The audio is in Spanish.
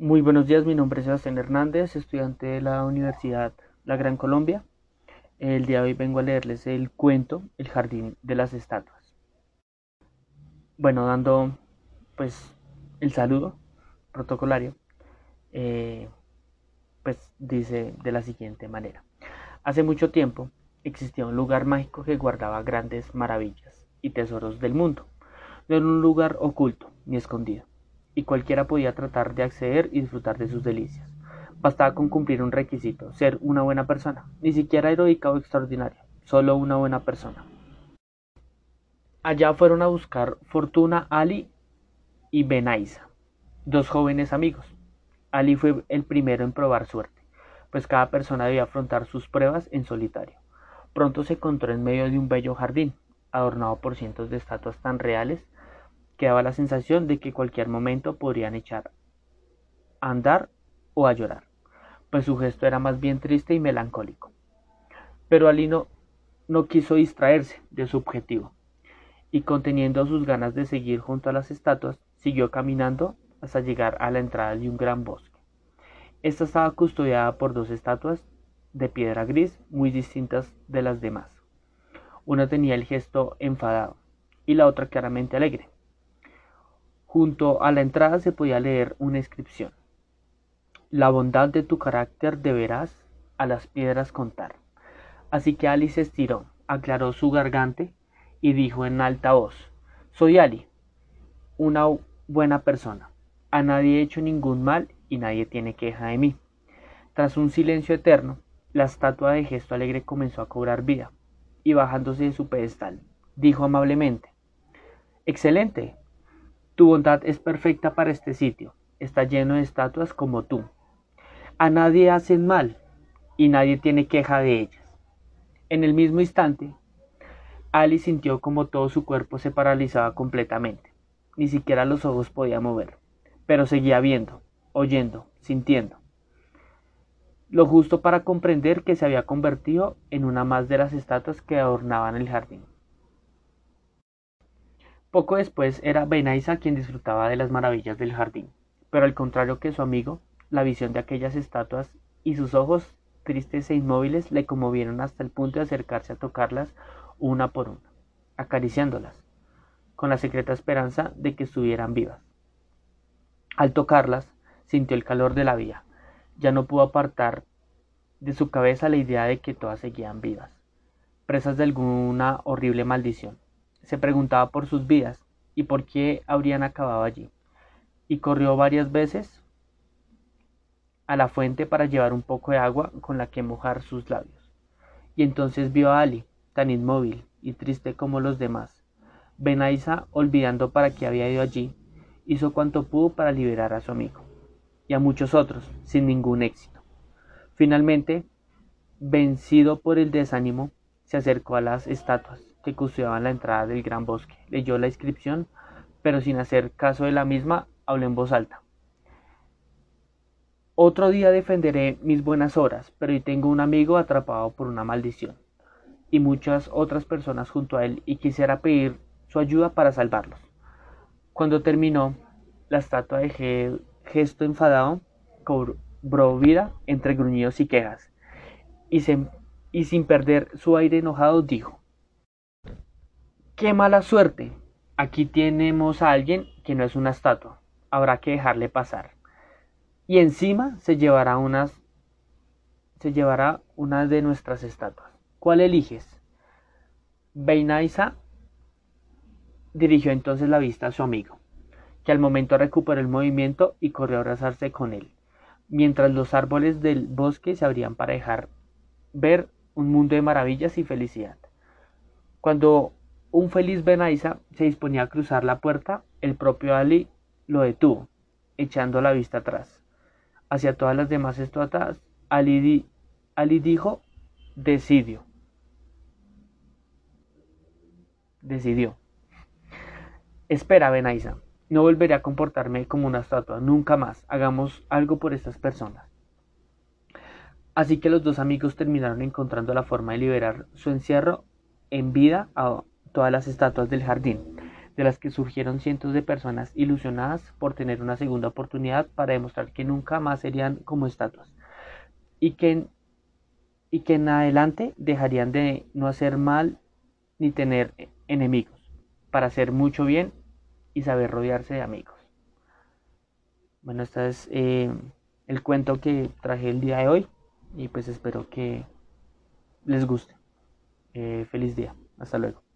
Muy buenos días, mi nombre es Sebastián Hernández, estudiante de la Universidad La Gran Colombia. El día de hoy vengo a leerles el cuento El Jardín de las Estatuas. Bueno, dando pues el saludo protocolario, eh, pues dice de la siguiente manera. Hace mucho tiempo existía un lugar mágico que guardaba grandes maravillas y tesoros del mundo. No era un lugar oculto ni escondido y cualquiera podía tratar de acceder y disfrutar de sus delicias. Bastaba con cumplir un requisito, ser una buena persona, ni siquiera heroica o extraordinaria, solo una buena persona. Allá fueron a buscar fortuna Ali y Benaisa, dos jóvenes amigos. Ali fue el primero en probar suerte, pues cada persona debía afrontar sus pruebas en solitario. Pronto se encontró en medio de un bello jardín, adornado por cientos de estatuas tan reales que daba la sensación de que cualquier momento podrían echar a andar o a llorar, pues su gesto era más bien triste y melancólico. Pero Alino no quiso distraerse de su objetivo, y conteniendo sus ganas de seguir junto a las estatuas, siguió caminando hasta llegar a la entrada de un gran bosque. Esta estaba custodiada por dos estatuas de piedra gris muy distintas de las demás. Una tenía el gesto enfadado y la otra claramente alegre. Junto a la entrada se podía leer una inscripción. La bondad de tu carácter deberás a las piedras contar. Así que Ali se estiró, aclaró su gargante y dijo en alta voz, Soy Ali, una buena persona. A nadie he hecho ningún mal y nadie tiene queja de mí. Tras un silencio eterno, la estatua de gesto alegre comenzó a cobrar vida, y bajándose de su pedestal, dijo amablemente, Excelente, tu bondad es perfecta para este sitio, está lleno de estatuas como tú. A nadie hacen mal y nadie tiene queja de ellas. En el mismo instante, Ali sintió como todo su cuerpo se paralizaba completamente. Ni siquiera los ojos podía mover, pero seguía viendo, oyendo, sintiendo. Lo justo para comprender que se había convertido en una más de las estatuas que adornaban el jardín. Poco después era Benaisa quien disfrutaba de las maravillas del jardín, pero al contrario que su amigo, la visión de aquellas estatuas y sus ojos tristes e inmóviles le conmovieron hasta el punto de acercarse a tocarlas una por una, acariciándolas, con la secreta esperanza de que estuvieran vivas. Al tocarlas, sintió el calor de la vida, ya no pudo apartar de su cabeza la idea de que todas seguían vivas, presas de alguna horrible maldición. Se preguntaba por sus vidas y por qué habrían acabado allí, y corrió varias veces a la fuente para llevar un poco de agua con la que mojar sus labios. Y entonces vio a Ali, tan inmóvil y triste como los demás. Benaisa, olvidando para qué había ido allí, hizo cuanto pudo para liberar a su amigo, y a muchos otros, sin ningún éxito. Finalmente, vencido por el desánimo, se acercó a las estatuas que custodiaban la entrada del gran bosque. Leyó la inscripción, pero sin hacer caso de la misma, habló en voz alta. Otro día defenderé mis buenas horas, pero hoy tengo un amigo atrapado por una maldición, y muchas otras personas junto a él, y quisiera pedir su ayuda para salvarlos. Cuando terminó, la estatua de gesto enfadado cobró vida entre gruñidos y quejas, y, y sin perder su aire enojado dijo Qué mala suerte. Aquí tenemos a alguien que no es una estatua. Habrá que dejarle pasar. Y encima se llevará unas se llevará una de nuestras estatuas. ¿Cuál eliges? Beinaisa dirigió entonces la vista a su amigo, que al momento recuperó el movimiento y corrió a abrazarse con él, mientras los árboles del bosque se abrían para dejar ver un mundo de maravillas y felicidad. Cuando un feliz Benaisa se disponía a cruzar la puerta, el propio Ali lo detuvo, echando la vista atrás. Hacia todas las demás estatuas, Ali, dijo, decidió. Decidió. Espera, Benaisa, no volveré a comportarme como una estatua, nunca más. Hagamos algo por estas personas. Así que los dos amigos terminaron encontrando la forma de liberar su encierro en vida a todas las estatuas del jardín, de las que surgieron cientos de personas ilusionadas por tener una segunda oportunidad para demostrar que nunca más serían como estatuas y que, y que en adelante dejarían de no hacer mal ni tener enemigos, para hacer mucho bien y saber rodearse de amigos. Bueno, este es eh, el cuento que traje el día de hoy y pues espero que les guste. Eh, feliz día. Hasta luego.